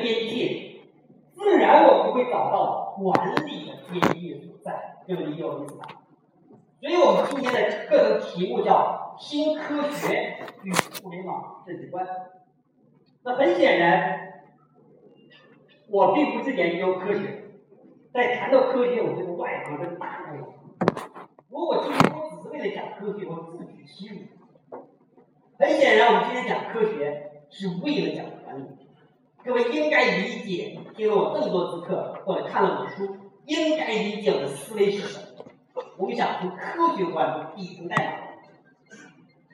边界，自然我们会找到管理的边界所在，这个理解我意思吧？所以我们今天的课程题目叫“新科学与互联网政治观”。那很显然，我并不是研究科学，在谈到科学，我这个外行的大外行。如果今天我只是为了讲科学，我自取其辱。很显然，我们今天讲科学是为了讲管理。各位应该理解，听了我这么多次课或者看了我的书，应该理解我的思维是什么。我们想从科学观中底层代码。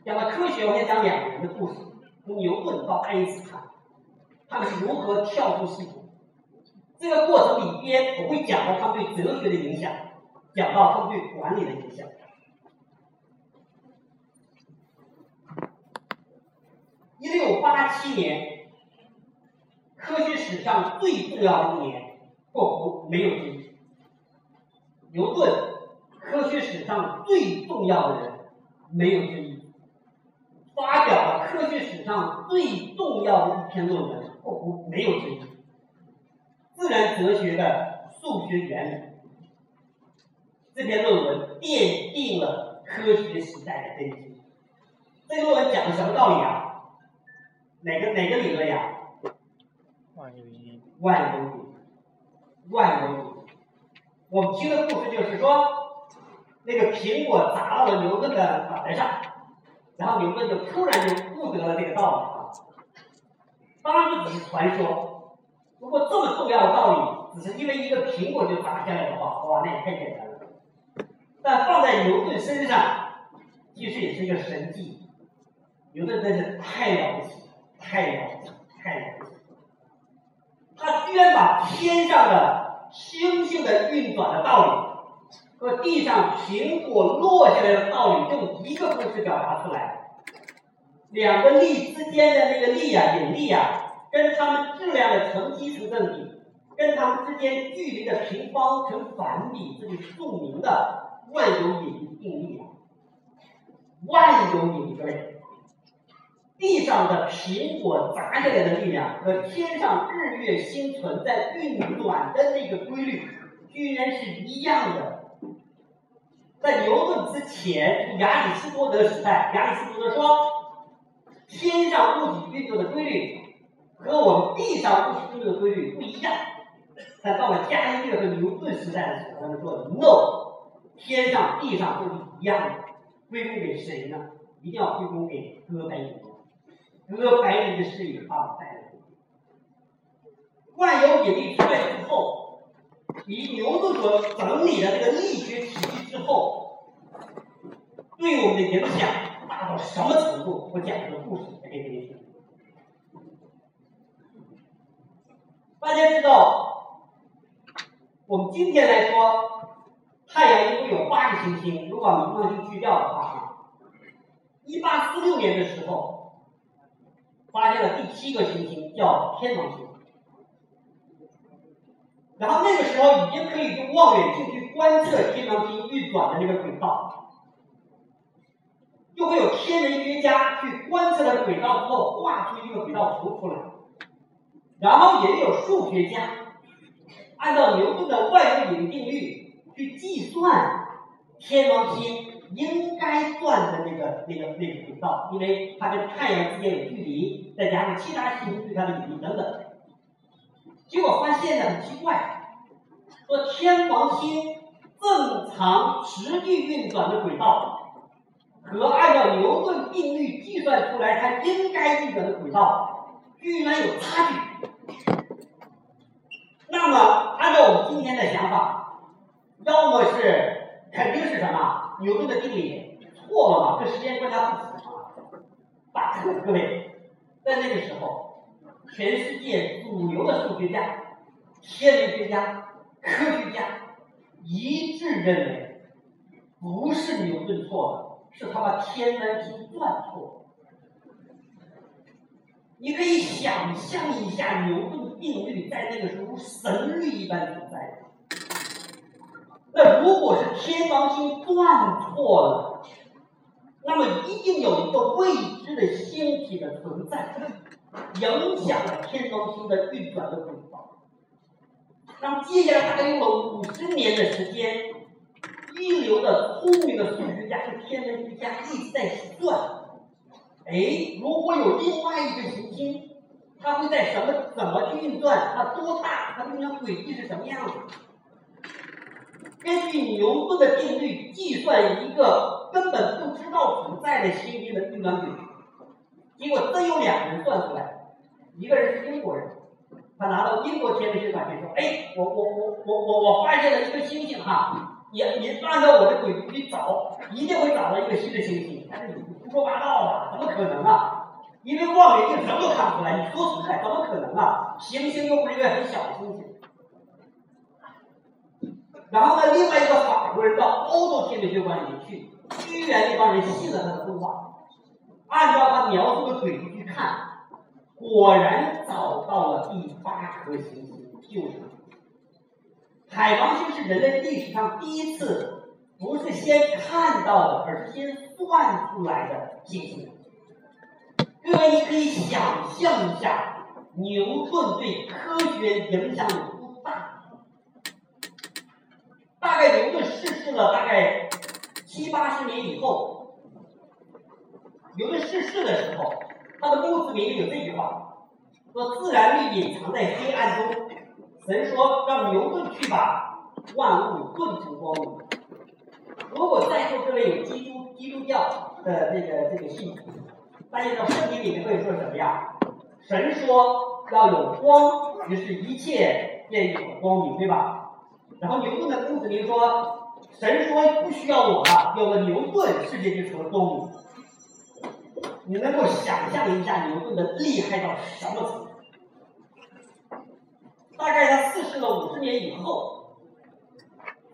讲到科学，我先讲两个人的故事：从牛顿到爱因斯坦，他们是如何跳出系统。这个过程里边，我会讲到他们对哲学的影响，讲到他们对管理的影响。一六八七年，科学史上最重要的一年，括弧没有之一。牛顿，科学史上最重要的人，没有之一。发表了科学史上最重要的一篇论文，括弧没有之一。自然哲学的数学原理，这篇论文奠定了科学时代的根基。这个论文讲的什么道理啊？哪个哪个理论呀？万有引力。万有引力，万有引力。我们听的故事就是说，那个苹果砸到了牛顿的脑袋上，然后牛顿就突然就悟得了这个道理啊。当然这只是传说，如果这么重要的道理，只是因为一个苹果就砸下来的话，哇，那也太简单了。但放在牛顿身上，其实也是一个神迹。牛顿真是太了不起。太了不起，太了不起！他居然把天上的星星的运转的道理和地上苹果落下来的道理，用一个公式表达出来。两个力之间的那个力啊，引力啊，跟它们质量的乘积成正比，跟它们之间距离的平方成反比，这就是著名的万有引力定律啊！万有引力，各位。地上的苹果砸下来的力量和天上日月星存在运转的那个规律，居然是一样的。在牛顿之前，亚里士多德时代，亚里士多德说，天上物体运作的规律和我们地上物体运作的规律不一样。但到了伽利略和牛顿时代的时候，他们说 no，天上地上都是一样的。归功给谁呢？一定要归功给哥白尼。哥白人的视野啊，在万有引力出来之后，以牛顿所整理的这个力学体系之后，对我们的影响大到什么程度？我讲一个故事来给你听。大家知道，我们今天来说，太阳一共有八个行星，如果把冥王星去掉的话啊，一八四六年的时候。发现了第七个行星，叫天王星。然后那个时候已经可以用望远镜去观测天王星运转的那个轨道，就会有天文学家去观测它的轨道之后画出一个轨道图出来，然后也有数学家按照牛顿的万有引力定律去计算天王星。应该转的那个、那个、那个轨道，因为它跟太阳之间有距离，再加上其他行星对它的引力等等，结果发现呢很奇怪，说天王星正常实际运转的轨道和按照牛顿定律计算出来它应该运转的轨道居然有差距。那么按照我们今天的想法，要么是肯定是什么？牛顿的定理错了嘛？跟时间观察不符啊！打错各位，在那个时候，全世界主流的数学家、天文学家、科学家一致认为，不是牛顿错了，是他把天文经算错。你可以想象一下，牛顿定律在那个时候神律一般存在。那如果是天王星断错了，那么一定有一个未知的星体的存在。影响了天王星的运转的轨道。那么接下来大概用了五十年的时间，一流的聪明的数学家和天文学家一直在算，哎，如果有另外一个行星，它会在什么怎么去运转？它多大？它的运转轨迹是什么样子？根据牛顿的定律计算一个根本不知道存在的行星的运转轨迹，结果真有两个人算出来，一个人是英国人，他拿到英国天文学馆去说：“哎，我我我我我我发现了一个星星哈，你你按照我的轨迹去找，一定会找到一个新的星星。”但是你胡说八道吧？怎么可能啊？因为望远镜什么都看不出来，你说出来怎么可能啊？行星又不是一个很小的星星。然后呢，另外一个法国人到欧洲天文学馆里面去，居然那帮人信了他的说话，按照他描述的轨迹去看，果然找到了第八颗行星，就是海王星是人类历史上第一次不是先看到的，而是先算出来的行星。各位，你可以想象一下，牛顿对科学影响有多大？大概牛顿逝世了，大概七八十年以后，牛顿逝世的时候，他的墓志铭里有这句话：说自然力隐藏在黑暗中，神说让牛顿去把万物顿成光明。如果在座各位有基督基督教的这个这个信徒，大家知道圣经里面会说什么呀？神说要有光，于是一切便有了光明，对吧？然后牛顿的故事里说，神说不需要我了，有了牛顿，世界就成了动物。你能够想象一下牛顿的厉害到什么程度？大概他逝世了五十年以后，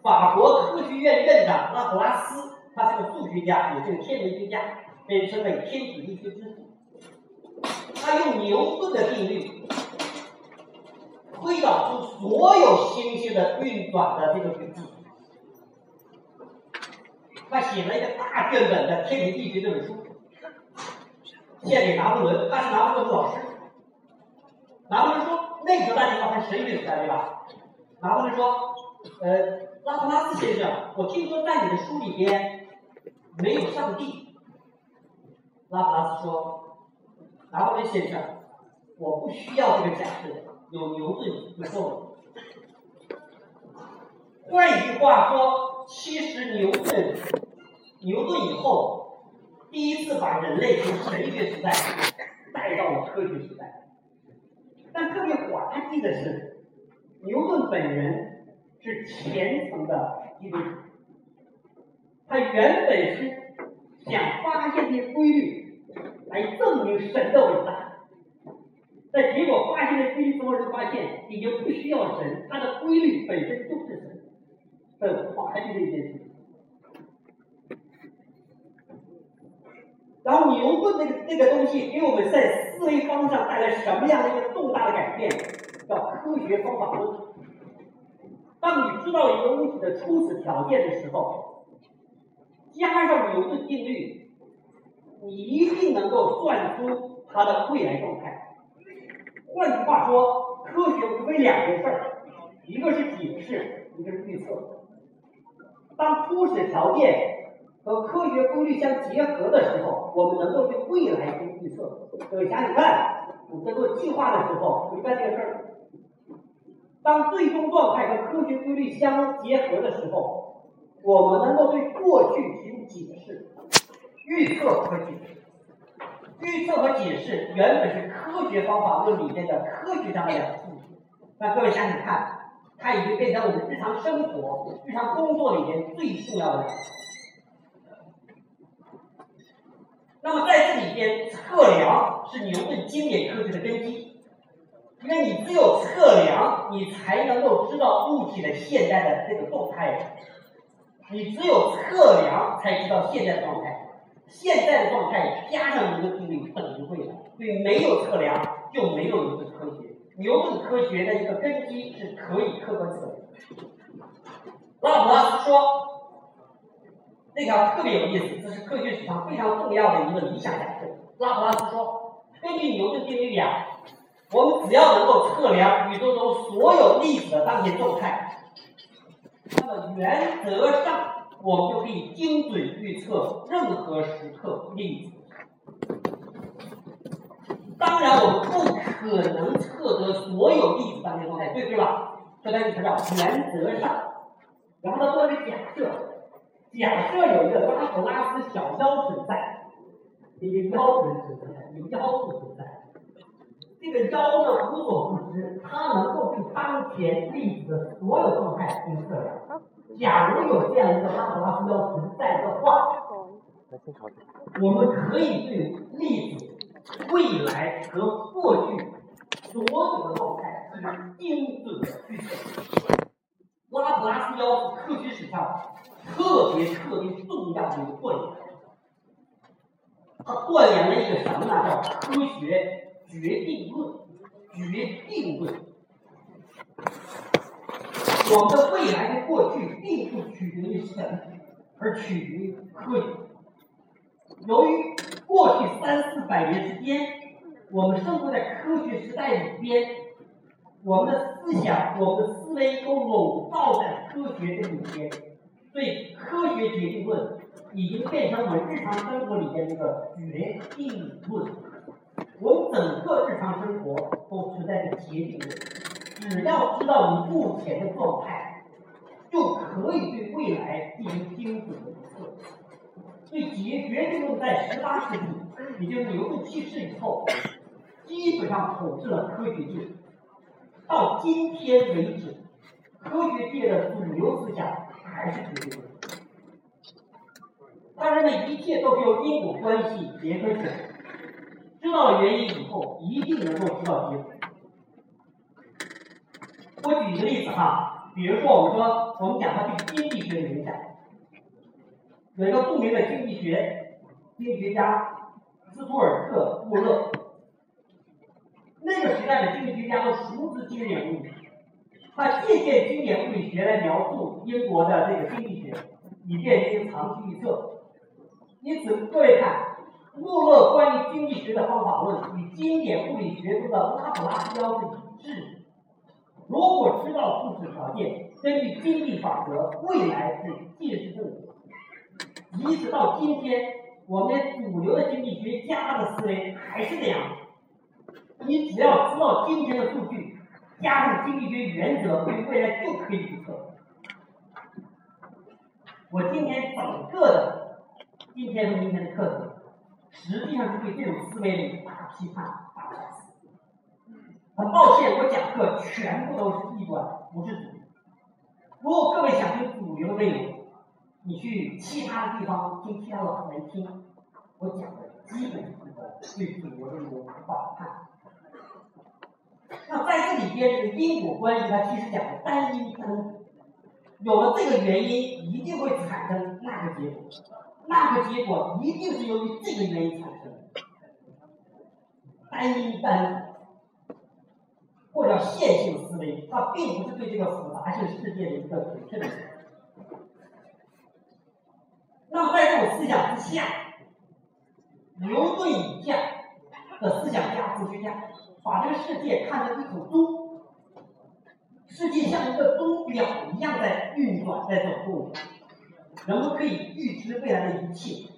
法国科学院院长拉普拉斯，他是个数学家，也是个天文学家，被称为天体力学之父。他用牛顿的定律。推导出所有星星的运转的这个轨迹，他写了一个大卷本的《天体力学》这本书，献给拿破仑，他是拿破仑的老师。拿破仑说：“那时候大家知道他是神学时代对吧？”拿破仑说：“呃，拉普拉斯先生，我听说在你的书里边没有上帝。”拉普拉斯说：“拿破仑先生，我不需要这个假设。”有牛顿就够了。换一句话说，其实牛顿，牛顿以后第一次把人类从神学时代带到了科学时代。但特别滑稽的是，牛顿本人是虔诚的基督徒，他原本是想发现这些规律，来证明神的伟大。但结果发现了规律之后，就发现已经不需要神，它的规律本身就是神，很滑稽的一件事。然后牛顿那个那个东西给我们在思维方向带来什么样的一个重大的改变？叫科学方法论。当你知道一个物体的初始条件的时候，加上牛顿定律，你一定能够算出它的未来状态。换句话说，科学无非两件事儿，一个是解释，一个是预测。当初始条件和科学规律相结合的时候，我们能够对未来进行预测。各位想想看，我们在做计划的时候，会干这个事儿。当最终状态和科学规律相结合的时候，我们能够对过去进行解释、预测和解释。预测和解释原本是科学方法论里面的科学上的两个部分，那各位想想看，它已经变成我们日常生活、日常工作里面最重要的。那么在这里边，测量是牛顿经典科学的根基，因为你只有测量，你才能够知道物体的现在的这个状态，你只有测量才知道现在的状态。现在的状态加上牛顿定律等于未来，所以没有测量就没有牛顿科学。牛顿科学的一个根基是可以客观测量。拉普拉斯说，那条特别有意思，这是科学史上非常重要的一个理想假设。拉普拉斯说，根据牛顿定律呀，我们只要能够测量宇宙中所有粒子的当前状态，那么原则上我们就可以精准预测任何时刻粒子。当然，我们不可能测得所有粒子当前状态，对不对吧？这单词叫原则上。然后呢，做一个假设，假设有一个拉普拉斯小妖存在，一个妖存在，有妖不存在。这个妖呢无所不知，它能够对当前粒子的所有状态进行测量。假如有这样一个拉普拉斯妖存在的话，我们可以对粒子未来和过去所有的状态进行精准的预测。拉普拉斯妖是科学史上特别特别重要的一个断言，它断言了一个什么呢？叫科学决定论。决定论，我们的未来和过去并不取决于神，而取决于科学。由于过去三四百年之间，我们生活在科学时代里边，我们的思想、我们的思维都笼罩在科学这里边，所以科学决定论已经变成我们日常生活里边一个决定论。我们整个日常生活都存在着决定论，只要知道你目前的状态，就可以对未来进行精准的预测。所以决决定论在十八世纪，也就是牛顿去世以后，基本上统治了科学界。到今天为止，科学界的主流思想还是决定论。当然呢，一切都是由因果关系联合起来。知道了原因以后，一定能够知道结果。我举一个例子哈，比如说我们说，我们讲它对经济学的影响，有一个著名的经济学经济学家斯图尔特·穆勒，那个时代的经济学家都熟知经典物理，他借鉴经典物理学来描述英国的这个经济学，以便进行长期预测。因此，各位看。穆勒关于经济学的方法论与经典物理学中的拉普拉斯妖是一致。如果知道初始条件，根据经济法则，未来是既是正果。一直到今天，我们主流的经济学家的思维还是这样。你只要知道今天的数据，加上经济学原则，对未来就可以预测。我今天整个的今天和明天的课程。实际上是对这种思维的大批判、大反思。很抱歉，我讲课全部都是异端，不是主流。如果各位想听主流的内容，你去其他的地方听其他老师来听，我讲的基本是对主流的一种反叛。那在这里边，这个因果关系，它其实讲的单因单，有了这个原因，一定会产生那个结果。那个结果一定是由于这个原因产生，单因单或者线性思维，它并不是对这个复杂性世界的一个准确的解那么在这种思想之下，牛顿以下的思想家、哲学家，把这个世界看成一口钟，世界像一个钟表一样在运转，在走动。人们可以预知未来的一切，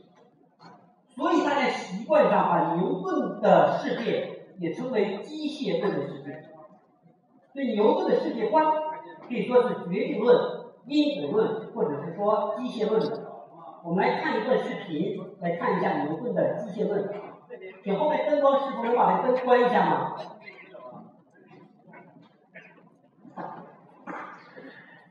所以大家习惯上把牛顿的世界也称为机械论的世界。所以牛顿的世界观可以说是决定论、因果论，或者是说机械论的。我们来看一段视频，来看一下牛顿的机械论。请后面灯光师傅能把这灯关一下吗？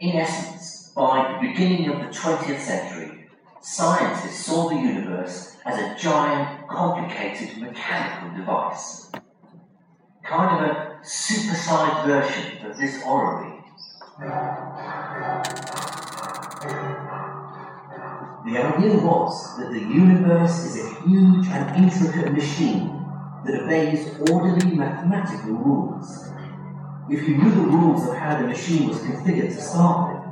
In essence. By the beginning of the 20th century, scientists saw the universe as a giant, complicated mechanical device. Kind of a supersized version of this orrery. The idea was that the universe is a huge and intricate machine that obeys orderly mathematical rules. If you knew the rules of how the machine was configured to start with,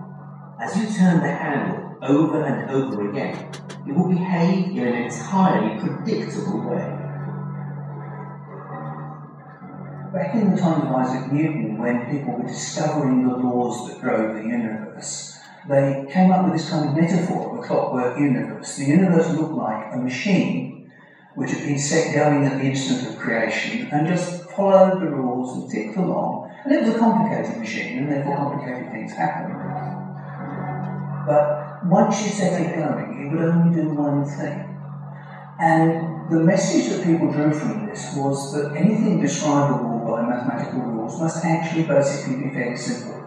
as you turn the handle over and over again, it will behave in an entirely predictable way. back in the time of Isaac Newton, when people were discovering the laws that drove the universe, they came up with this kind of metaphor of a clockwork universe. The universe looked like a machine which had been set going at the instant of creation and just followed the rules and ticked along. And it was a complicated machine, and therefore complicated things happened. But once you set it going, it would only do one thing. And the message that people drew from this was that anything describable by mathematical rules must actually basically be fairly simple.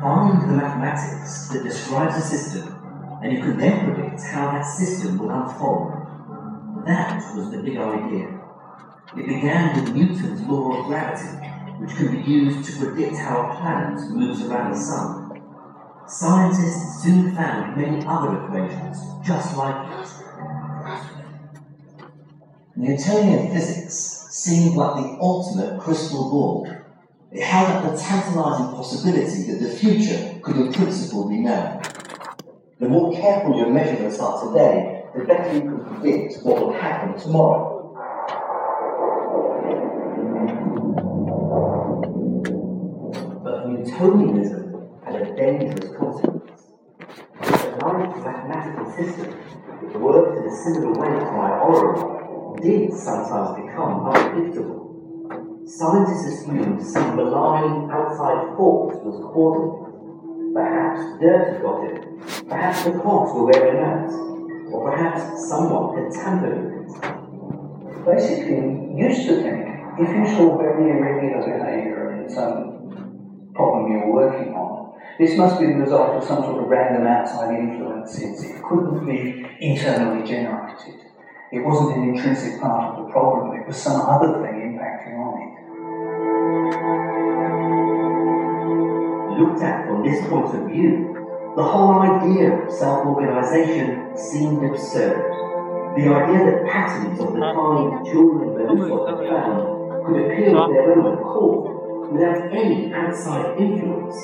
Find the mathematics that describes a system, and you can then predict how that system will unfold. That was the big idea. It began with Newton's law of gravity, which can be used to predict how a planet moves around the sun. Scientists soon found many other equations just like it. Newtonian physics seemed like the ultimate crystal ball. It held up the tantalizing possibility that the future could in principle be known. The more careful your measurements are today, the better you can predict what will happen tomorrow. But Newtonianism had a dangerous consequence. A nice mathematical system that worked in a similar way to my oracle did sometimes become unpredictable. Scientists assumed some malign outside force was causing it. Perhaps dirt had got in, perhaps the clocks were wearing out, or perhaps someone had tampered with it. Basically, used to think if you saw very irregular behaviour in some problem you were working on, this must be the result of some sort of random outside influences. It couldn't be internally generated. It wasn't an intrinsic part of the problem, it was some other thing impacting on it. Looked at from this point of view, the whole idea of self-organization seemed absurd. The idea that patterns of the kind children of Medusa had found could appear of their own accord without any outside influence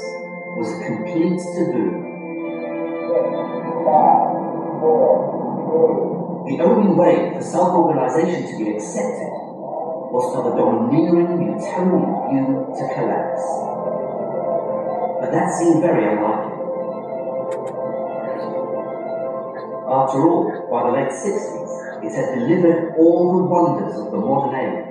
was complete taboo. The only way for self-organization to be accepted was for the domineering Newtonian view to collapse But that seemed very unlikely. After all, by the late 60s, it had delivered all the wonders of the modern age.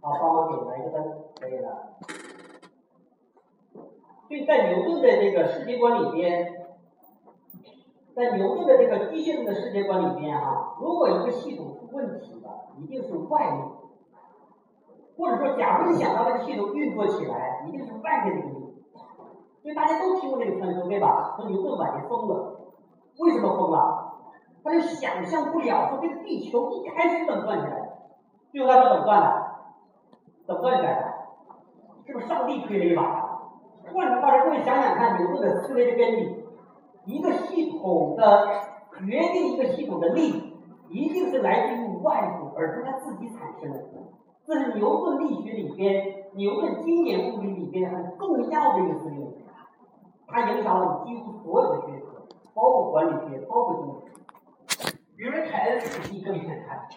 "好，帮我点了一个灯，可以了。所以在牛顿的这个世界观里边， 在牛顿的这个机械论的世界观里面啊，如果一个系统出问题了，一定是外力，或者说，假如你想让这个系统运作起来，一定是外界的因素。所以大家都听过这个传说，对吧？说牛顿晚年疯了，为什么疯了？他就想象不了，说这个地球一开始怎么转起来，最后他说怎么转的？怎么转起来的？是不是上帝推了一把？换句话说，各位想想看，牛顿的思维的原理，一个系统的决定一个系统的力，一定是来自于外部，而不是他自己产生的。这是牛顿力学里边、牛顿经典物理里边很重要的一个思维，它影响了我们几乎所有的学科，包括管理学，包括经济学。比如说凯恩斯主义，各位想看，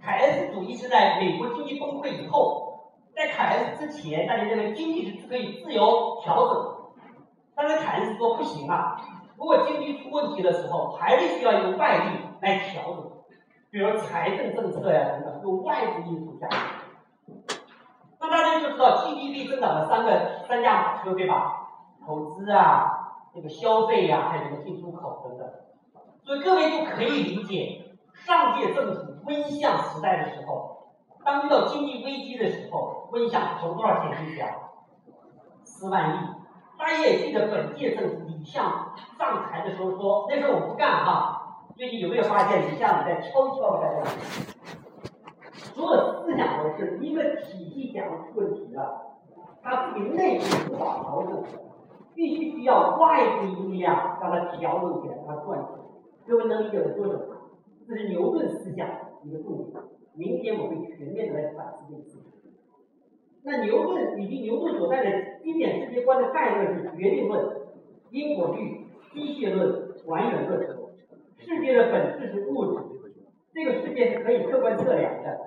凯恩斯主义是在美国经济崩溃以后，在凯恩斯之前，大家认为经济是可以自由调整，但是凯恩斯说不行啊，如果经济出问题的时候，还是需要用外力来调整，比如财政政策呀等等，用外部因素下。那大家就知道 GDP 增长的三个三驾马车，对吧？投资啊，这个消费呀、还有这个进出口等等。所以各位就可以理解，上届政府温相时代的时候，当遇到经济危机的时候，温相投多少钱进去啊？四万亿。大家也记得本届政府李相上台的时候说，那时候我不干哈。最近有没有发现李相在悄悄的在干？所有思想都是一个体系讲出问题了，他自己内部无法调整，必须需要外部力量让它调整起来，让它转起来。各位能理解我说什么？这是牛顿思想一个重点。明天我会全面的来反思这个事情。那牛顿以及牛顿所在的经典世界观的概论是决定论、因果律、机械论、还原论。世界的本质是物质，这个世界是可以客观测量的，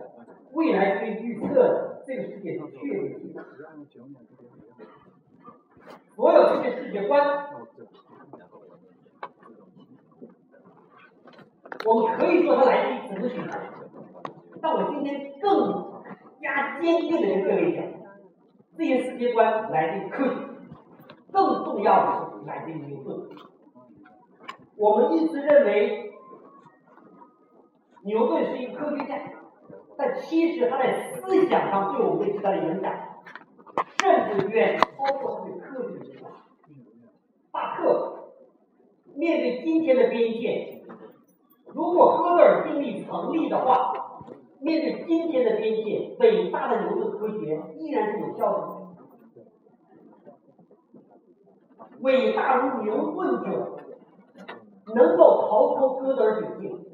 未来可以预测的，这个世界是确定的。所有这些世界观，我们可以说它来自于哲学，但我今天更加坚定的跟各位讲，这些世界观来自于科学，更重要的是来自于牛顿。我们一直认为牛顿是一个科学家，但其实他在思想上对我们对时代的影响，甚至远超过他对科学的影响。大克面对今天的边界，如果哥德尔定律成立的话，面对今天的边界，伟大的牛顿科学依然是有效的。伟大如牛顿者，能够逃脱哥德尔窘境。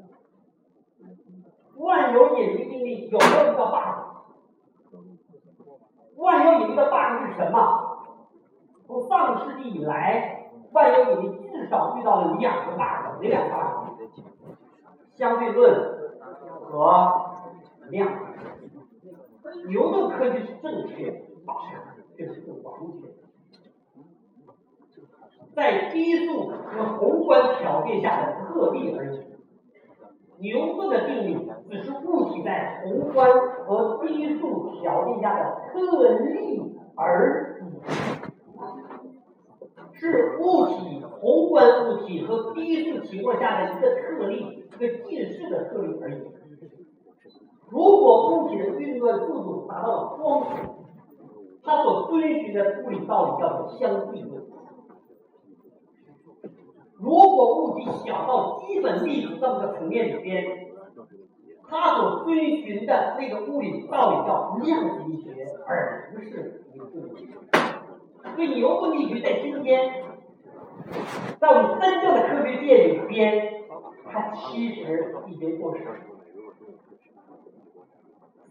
万有引力定律有没有一个 bug？万有引力的 bug 是什么？从上世纪以来，万有引力至少遇到了两个 bug，哪两个 bug？相对论和量。牛顿科学是正确的，这是不完全。在低速和宏观条件下的特例而已。牛顿的定律只是物体在宏观和低速条件下的特例而已，是物体宏观物体和低速情况下的一个特例，一个近似的特例而已。如果物体的运转速度达到了光速，它所遵循的物理道理叫做相对论。如果物体小到基本粒子这么个层面里边，它所遵循的那个物理道理叫量子力学，而不是牛顿力学。所以牛顿力学在今天，在我们真正的科学界里边，它其实已经过时了。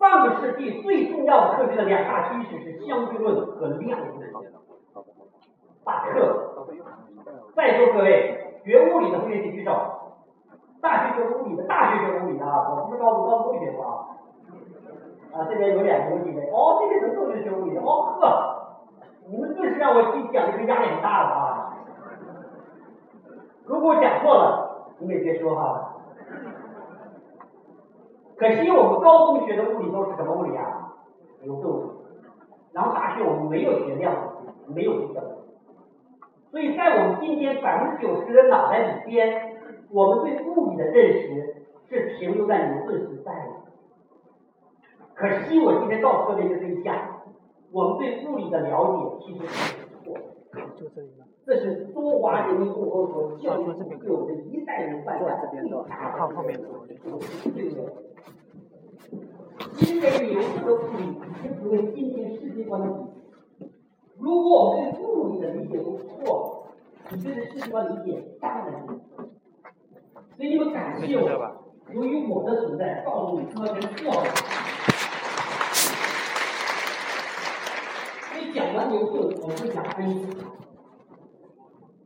上个世纪最重要的科学的两大趋势是相对论和量子。大克，在座各位学物理的同学请举手。大学学物理的，大学学物理的啊，我不是高中，高中学过啊。啊，这边有两个有几位？哦，这边怎么都是学物理的？哦呵，你们顿时让我听讲这个压力很大的啊。如果讲错了，你们也别说哈。可惜我们高中学的物理都是什么物理啊？牛顿物理。然后大学我们没有学量子，没有这个。所以在我们今天百分之九十的脑袋里边，我们对物理的认识是停留在牛顿时代的。可惜我今天告诉各位一个真相，我们对物理的了解其实是错的。这是中华人民共和国教育部对我们一代人犯下的最大的错误。因为牛顿的物理已经成为今天世界观的底。如果我们对物理的理解都错了，你对这世界观理解当然错。所以你们感谢我，由于我的存在，告诉你这是错的。所以讲完牛顿，我们讲爱因斯坦。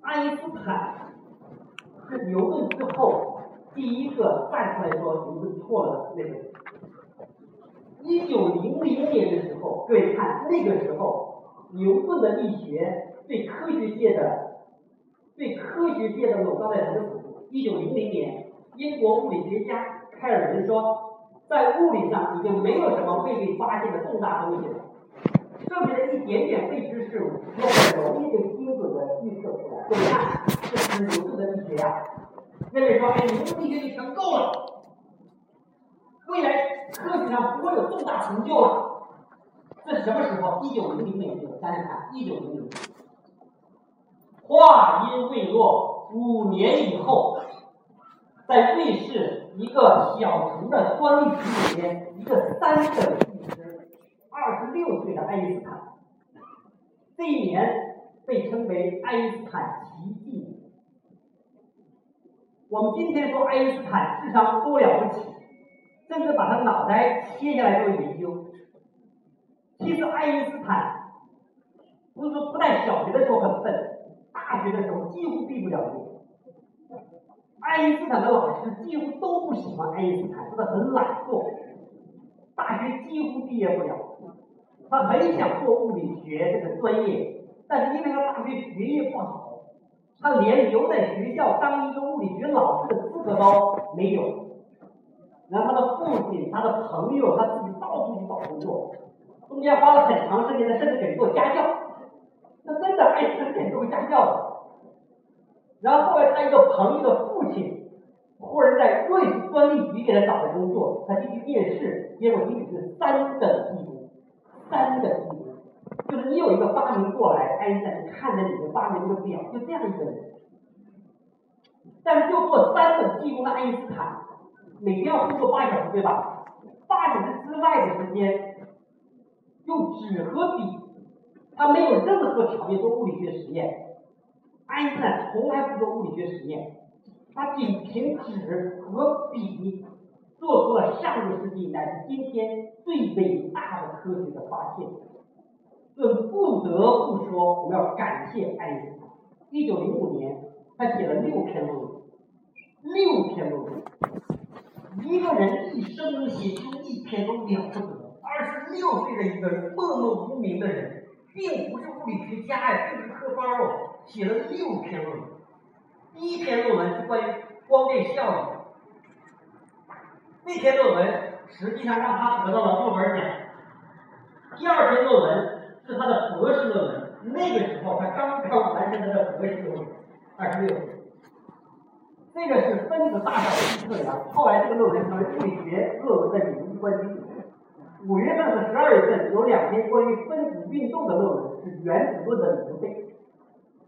爱因斯坦是牛顿之后第一个站出来说牛顿错了的那个人。一九零零年的时候，各位看那个时候，牛顿的力学对科学界的对科学界的垄断在什么程度？一九零零年，英国物理学家开尔文说，在物理上已经没有什么未被发现的重大东西了，剩下的一点点未知事物，要很容易被精准的预测出来。各位看，这是牛顿的力学呀，那位说，哎，牛顿力学已经够了，未来。科学上不会有重大成就了，这是什么时候？一九零零年，想想看，一九零零年，话音未落，五年以后，在瑞士一个小城的专利局里边，一个三等技师，二十六岁的爱因斯坦，这一年被称为爱因斯坦奇。我们今天说爱因斯坦智商多了不起。甚至把他脑袋切下来做研究。其实爱因斯坦不是说不在小学的时候很笨，大学的时候几乎毕不了业。爱因斯坦的老师几乎都不喜欢爱因斯坦，说他很懒惰，大学几乎毕业不了。他很想做物理学这个专业，但是因为他大学学业不好，他连留在学校当一个物理学老师的资格都没有。然后他的父亲、他的朋友、他自己到处去找工作，中间花了很长时间，他甚至给做家教。那真的爱因斯坦做家教的。然后后来他一个朋友的父亲，忽然在瑞士专利局给他找了工作，他进去面试，结果仅仅是三等一，三等一，就是你有一个发明过来，爱因斯坦看着你的发明这个表，就这样一个人。但是就做三等技工的爱因斯坦，每天要工作八小时，对吧？八小时之外的时间，用纸和笔，他没有任何条件做物理学实验。爱因斯坦从来不做物理学实验，他仅凭纸和笔做出了上个世纪乃至今天最伟大的科学的发现。这不得不说，我们要感谢爱因斯坦。一九零五年，他写了六篇论文，六篇论文。一个人一生能写出一篇都了不得。二十六岁的一个人默默无名的人，并不是物理学家呀，并不是科班哦。写了六篇论文，第一篇论文是关于光电效应，那篇论文实际上让他得到了诺贝尔奖。第二篇论文是他的博士论文，那个时候他刚刚完成他的博士论文，二十六岁。这个是分子大小的测量，后来这个论文成为物理学论文的领域冠军。五月份和十二月份有两篇关于分子运动的论文，是原子论的里程碑。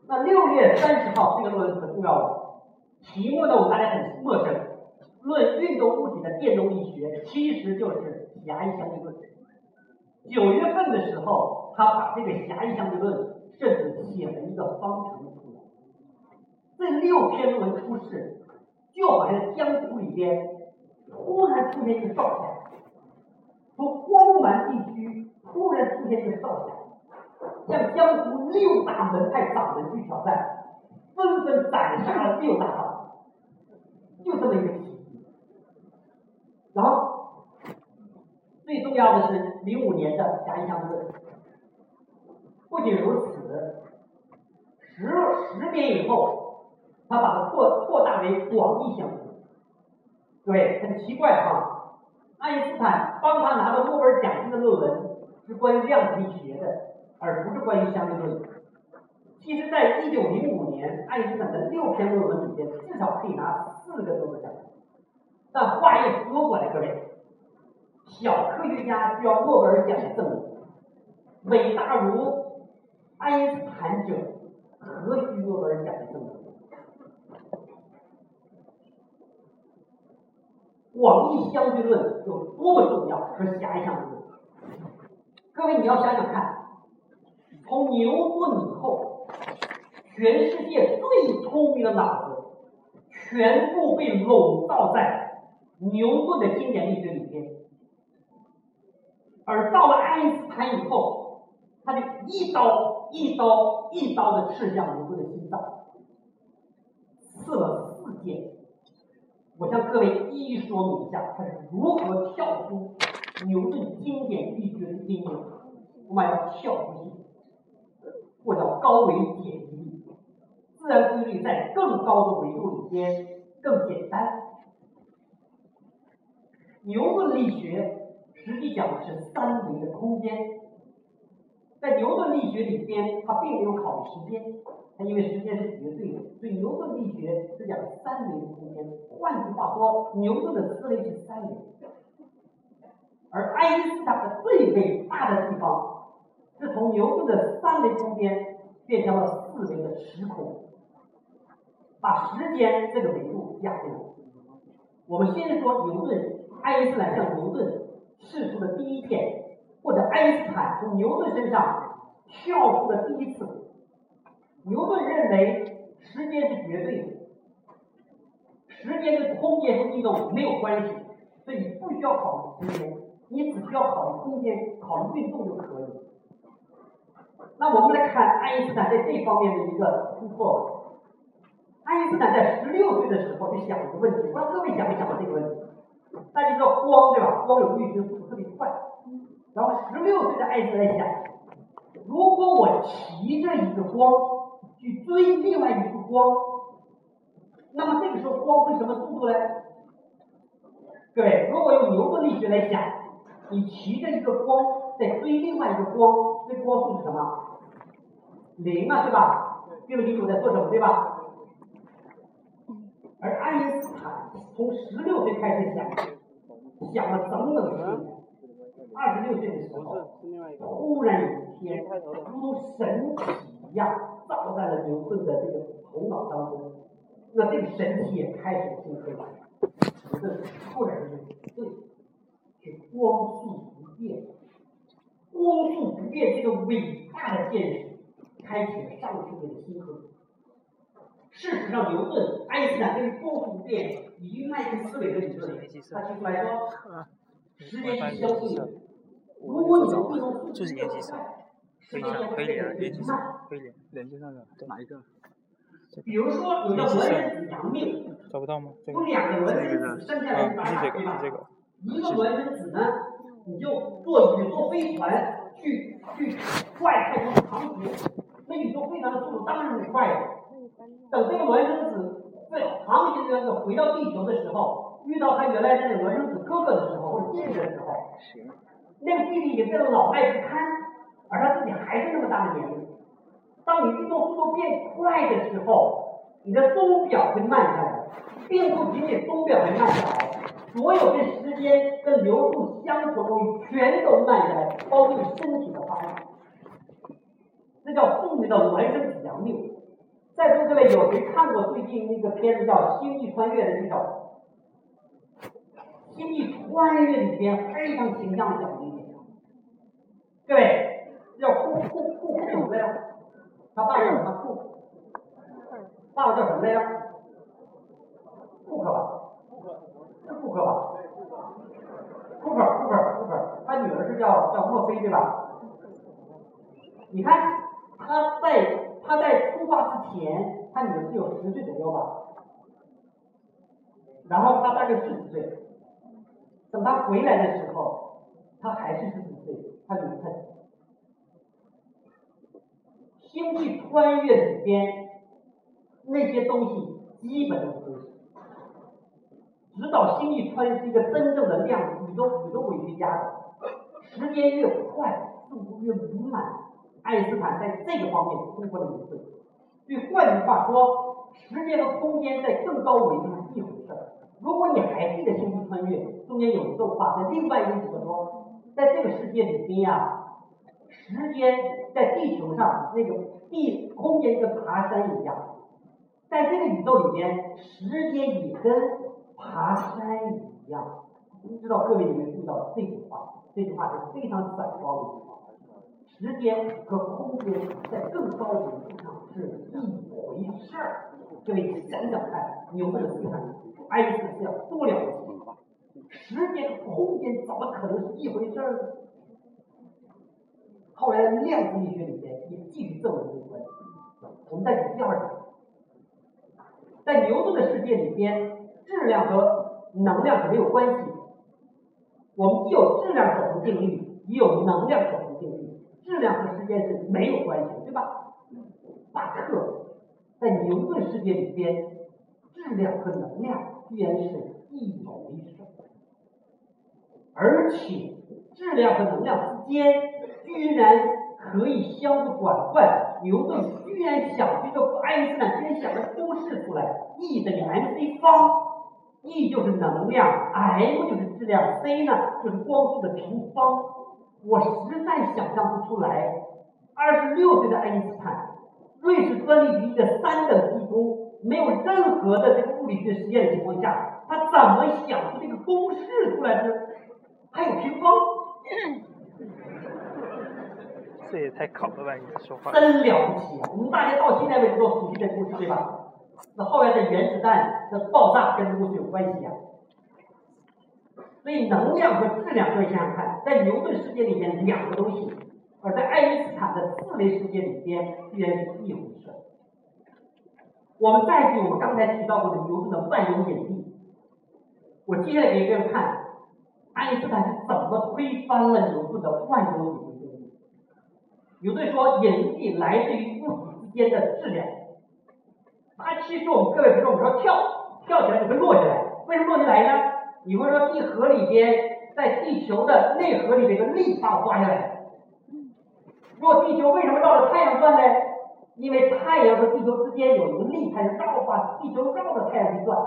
那六月三十号这个论文很重要了，题目呢我们大家很陌生，论运动物体的电动力学，其实就是狭义相对论。九月份的时候，他把这个狭义相对论甚至写了一个方程出来。这六篇论文出世，就好像江湖里边突然出现一个少侠，从荒蛮地区突然出现一个少侠。向江湖六大门派掌门去挑战，纷纷斩杀了六大道，就这么一个奇迹。然后最重要的是零五年的狭义相对论，不仅如此，十十年以后，他把它扩扩大为广义相对论。对，很奇怪哈，爱因斯坦帮他拿到诺贝尔奖金的论文是关于量子力学的。而不是关于相对论。其实，在一九零五年，爱因斯坦的六篇论文里边，至少可以拿四个诺贝尔奖。但话又说过来，各位，小科学家需要诺贝尔奖的证明，伟大如爱因斯坦者，何须诺贝尔奖的证明？广义相对论有多么重要，和狭义相对论？各位，你要想想看。从牛顿以后，全世界最聪明的脑子全部被笼罩在牛顿的经典力学里边，而到了爱因斯坦以后，他就一刀一刀一刀的刺向牛顿的心脏，刺了四剑。我向各位一一说明一下，他是如何跳出牛顿经典力学的阴影。我们要跳出去。或叫高维解离，自然规律在更高的维度里边更简单。牛顿力学实际讲的是三维的空间，在牛顿力学里边，它并没有考虑时间，它因为时间是绝对的，所以牛顿力学是讲三维空间。换句话说，牛顿的思维是三维，而爱因斯坦的最伟大的地方。是从牛顿的三维空间变成了四维的时空，把时间这个维度加进来。我们先说牛顿，爱因斯坦向牛顿示出的第一片，或者爱因斯坦从牛顿身上跳出的第一次。牛顿认为时间是绝对的，时间跟空间和运动没有关系，所以不需要考虑时间，你只需要考虑空间、考虑运动就可以。那我们来看爱因斯坦在这方面的一个突破。爱因斯坦在十六岁的时候就想一个问题，不知道各位想没想过这个问题？大家知道光对吧？光有运行速度特别快。然后十六岁的爱因斯坦想，如果我骑着一个光去追另外一束光，那么这个时候光会什么速度呢？各位，如果用牛顿力学来想，你骑着一个光在追另外一个光，这光速是什么？零啊，对吧？这个领主在做什么，对吧？而爱因斯坦从十六岁开始想，想了整整十年。二十六岁的时候，忽然有一天，如同神奇一样，照在了牛顿的这个头脑当中。那这个神奇也开始兴奋了。牛顿突然就对，是光速不变，光速不变这个伟大的见识，开启了上个世纪的新河。事实上，牛顿、爱因斯坦对于光速不变以及麦克斯韦的理论，他提出来说，时间是相对的。如果你就是延期上，可以上，可以连，连接上，可以连，连接上的，哪一个？比如说，有个孪生子杨命，找不到吗？这个有两个孪生子生下来是啊，八对是这个，吧是？这个，一个孪生子呢，你就坐宇宙飞船去去外太空航行，那宇宙飞船的速度当然是快的。等这个孪生子在航行这个回到地球的时候，遇到他原来那个孪生子哥哥的时候或者弟弟的时候，那个弟弟也变得老迈不堪，而他自己还是那么大的年龄。当你运动速度变快的时候，你的钟表会慢下来，并不仅仅钟表会慢下来，所有跟时间跟流速相同的东西全都慢下来，包括你身体的发育。这叫著名的孪生子杨谬。在座各位有谁看过最近那个片子叫《星际穿越》的这首？《星际穿越》里边非常形象的讲了一点，各位叫库库库库什么的呀？他爸爸叫什么库？爸爸叫什么来着？库克吧？是库克吧？库克库克库克，他女儿是叫叫墨菲对吧？你看他在他在出发之前，他女儿只有十岁左右吧，然后他大概四十岁，等他回来的时候，他还是他女儿才星际穿越里边那些东西基本都是真实。指导星际穿越是一个真正的量子宇宙宇宙伪学家的，时间越快，速度越慢。爱因斯坦在这个方面突破了一次。所以换句话说，时间和空间在更高维度是一回事儿。如果你还记得星际穿越中间有一段话，在另外一个宇宙说，在这个世界里边呀、时间在地球上那个地空间跟爬山一样，在这个宇宙里边，时间也跟爬山一样。不知道各位有没有注意到这句话？这句话是非常闪光的一句话。时间和空间在更高维度上是一回事儿。各位想想看，牛顿的思想，爱因斯坦思想多了！时间和空间怎么可能是一回事儿呢？后来量子力学里边也继续证明这个观点。我们再举第二点，在牛顿的世界里边，质量和能量是没有关系的。我们既有质量守恒定律，也有能量守恒定律。质量和时间是没有关系的，对吧？大克在牛顿世界里边，质量和能量居然是一回事，而且质量和能量之间居然可以相互转换。牛顿居然想出一个，爱因斯坦居然想个公式出来，E 等于 mc 方，E 就是能量，m 就是质量，c 呢就是光速的平方。我实在想象不出来，二十六岁的爱因斯坦，瑞士专利局的三等技工，没有任何的这个物理学实验的情况下，他怎么想出这个公式出来呢？还有屏风，这也太考了吧！你说话，真了不起啊！我们大家到现在为止都熟悉这故事，对吧？那后来的原子弹的爆炸跟这故事有关系啊。所以能量和质量各位想想看，在牛顿世界里面两个东西，而在爱因斯坦的四维世界里边居然是一回事。我们再举我们刚才提到过的牛顿的万有引力，我接下来给各位看，爱因斯坦是怎么推翻了牛顿的万有引力定律。牛顿说引力来自于物体之间的质量，它其实我们各位比如说我们说跳跳起来你会落下来，为什么落下来呢？你会说地核里边在地球的内核里边的力把我抓下来，如果地球为什么绕着太阳转呢？因为太阳和地球之间有一个力，它是绕把地球绕着太阳去转，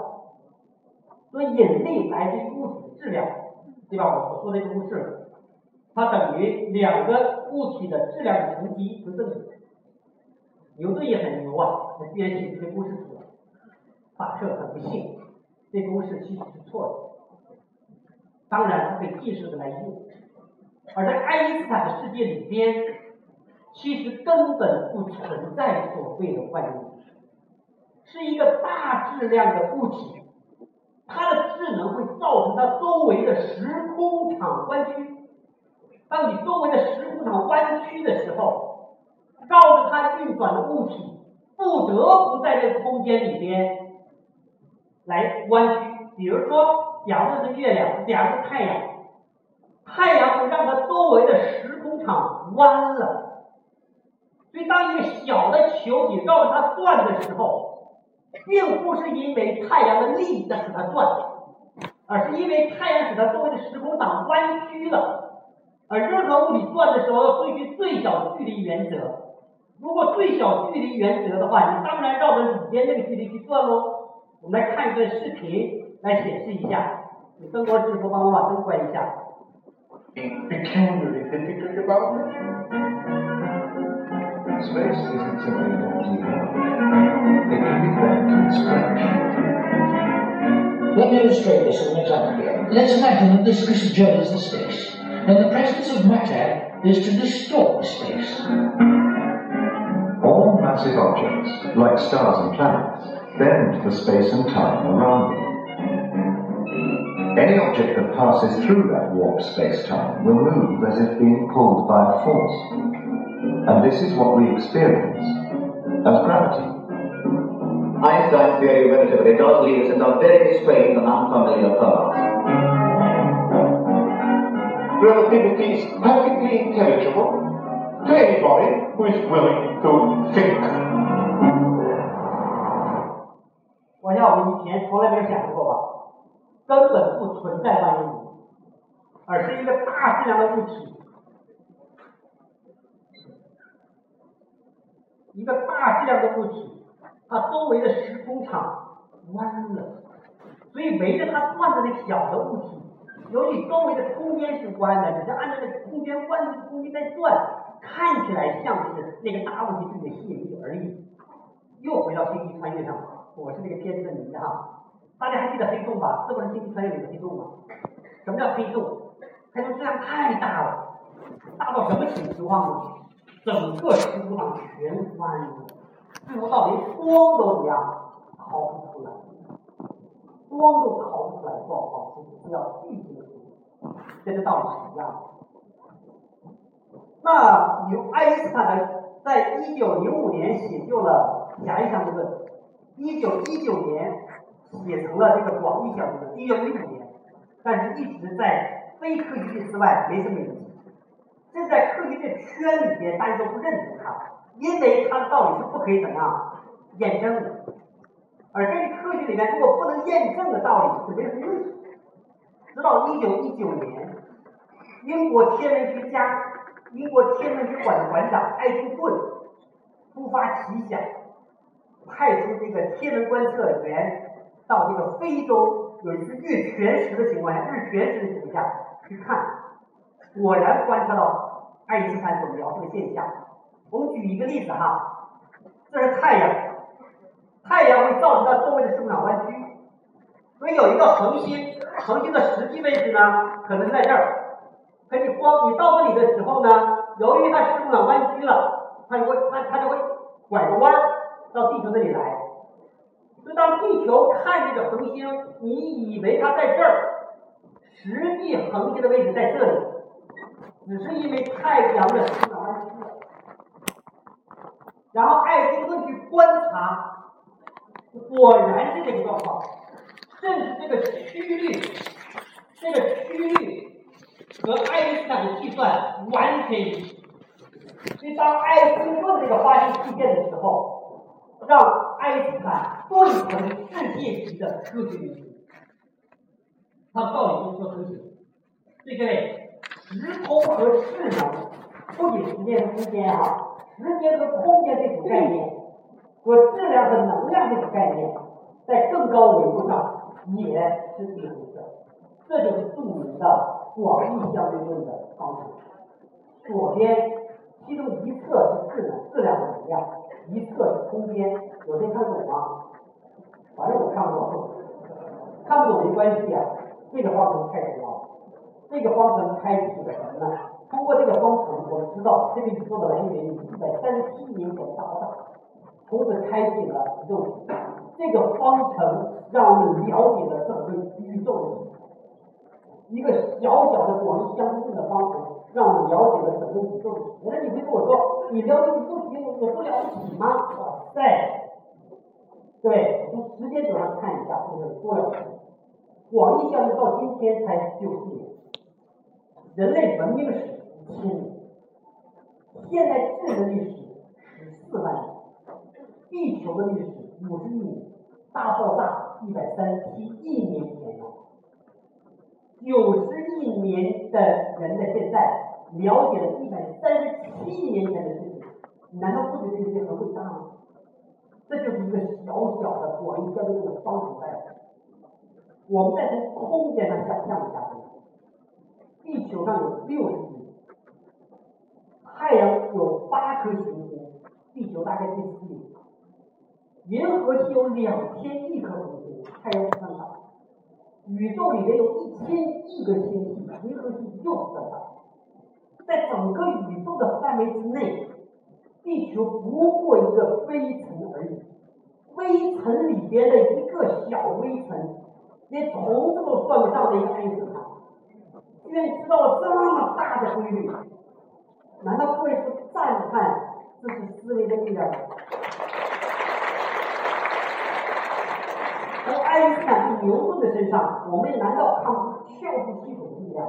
所以引力来自于物体的质量，对吧？我我说的这个公式，它等于两个物体的质量的乘积是正比。牛顿也很牛啊，他居然写出这公式出来。法特很不幸，这公式其实是错的。当然，它可以继续的来用，而在爱因斯坦的世界里边。其实根本不存在所谓的万有引力，是一个大质量的物体，它的智能会造成它周围的时空场弯曲。当你周围的时空场弯曲的时候，绕着它运转的物体不得不在这个空间里边来弯曲。比如说，假如是月亮，假如是太阳，太阳会让它周围的时空场弯了。所以，当一个小的球体绕着它转的时候，并不是因为太阳的力在使它转，而是因为太阳使它周围的时空档弯曲了。而任何物体转的时候，要遵循最小距离原则。如果最小距离原则的话，你当然绕着里边那个距离去转喽。我们来看一段视频来显示一下。你灯光师傅帮我把灯关一下。Space isn't. Illustrate this with an example. Let's imagine that this, gel is the space, and the presence of matter is to distort the space. All massive objects, like stars and planets, bend the space and time around them. Any object that passes through that warped space-time will move as if being pulled by a force. And this is what we experience as gravity. Einstein's theory of relativity does lead us into very strange and unfamiliar paths. Relativity is perfectly intelligible to anybody who is willing to think. 我想我们以前从来没有想过吧，根本不存在万有引力，而是一个大质量的物体一个大质量的物体， 它周围的时空场弯了，所以围着它转的那小的物体，由于周围的空间是弯的，只是按照那个空间弯的空间在转，看起来像是那个大物体对你的吸引力而已。又回到星际穿越上，我是那个片子的迷哈，大家还记得黑洞吧？是不是星际穿越里的黑洞啊？什么叫黑洞？黑洞质量太大了，大到什么情况呢？整个时空场全弯了，最后到连光都一样逃不出来，光都逃不出来，光保持要巨型的速度，跟这道理是一样的。那由爱因斯坦呢，在一九零五年写就了狭义相对论，一九一九年写成了这个广义相对论，一九一五年，但是一直在非科学界之外没什么影响。这在科学的圈里边，大家都不认同他，因为它的道理是不可以怎么样验证的。而这个科学里面，如果不能验证的道理是没什么用。直到一九一九年，英国天文学家、英国天文学馆的馆长艾丁顿突发奇想，派出这个天文观测员到这个非洲，有一次月全食的情况下，日全食的情况下去看。果然观察到爱因斯坦所描述的现象。我们举一个例子哈，这是太阳，太阳会造成它周围的时空场弯曲，所以有一个恒星，恒星的实际位置呢可能在这儿，可你光你到这里的时候呢，由于它时空场弯曲了，它就会它它就会拐个弯儿到地球这里来。所以当地球看这个恒星，你以为它在这儿。实际恒星的位置在这里，只是因为太阳的。然后爱丁顿去观察，果然是这个状况，甚至这个曲率，这个曲率和爱因斯坦的计算完全一致。所以当爱丁顿这个发现事件的时候，让爱因斯坦顿成世界级的科学明星。他道理就说很简单，所以各位，时空和势能不仅时间和空间啊，时间和空间这种概念和质量和能量这种概念，在更高维度上也是一回事。这就是著名的广义相对论的方程。左边其中一侧是质量、质量和能量，一侧是空间。有谁看懂吗？反正我看不懂，看不懂没关系啊。这个方程太重要了。这个方程开启了什么呢？通过这个方程，我们知道这个宇宙的来源于一百三十七年前到的，从此开启了宇宙。这个方程让我们了解了整个宇宙的。一个小小的广义相对论的方程，让我们了解了整个宇宙的史。原来你会跟我说，你了解宇宙史有有不了不起吗？哇塞！各位，从时间轴上看一下，这个多了不起。广义相对论到今天才九十年，人类文明史千年，现代智能历史十四万年，地球的历史五十亿年，大爆炸一百三十七亿年前了，九十亿年的人的现在了解了一百三十七亿年前的事情，难道不觉得这些很伟大吗？这就是一个小小的广义相对论的方程在。我们再从空间上想象一下，地球上有六十亿，太阳有八颗行星，地球大概第四亿，银河系有两千亿颗恒星，太阳比上大，宇宙里面有一千亿个星系，银河系又比较大，在整个宇宙的范围之内，地球不过一个微尘而已，微尘里边的一个小微尘。连虫子都算不上的一个爱因斯坦，居然知道了这么大的规律，难道各位不赞叹这是思维的力量吗？从爱因斯坦和牛顿的身上，我们难道看不出跳出系统的力量？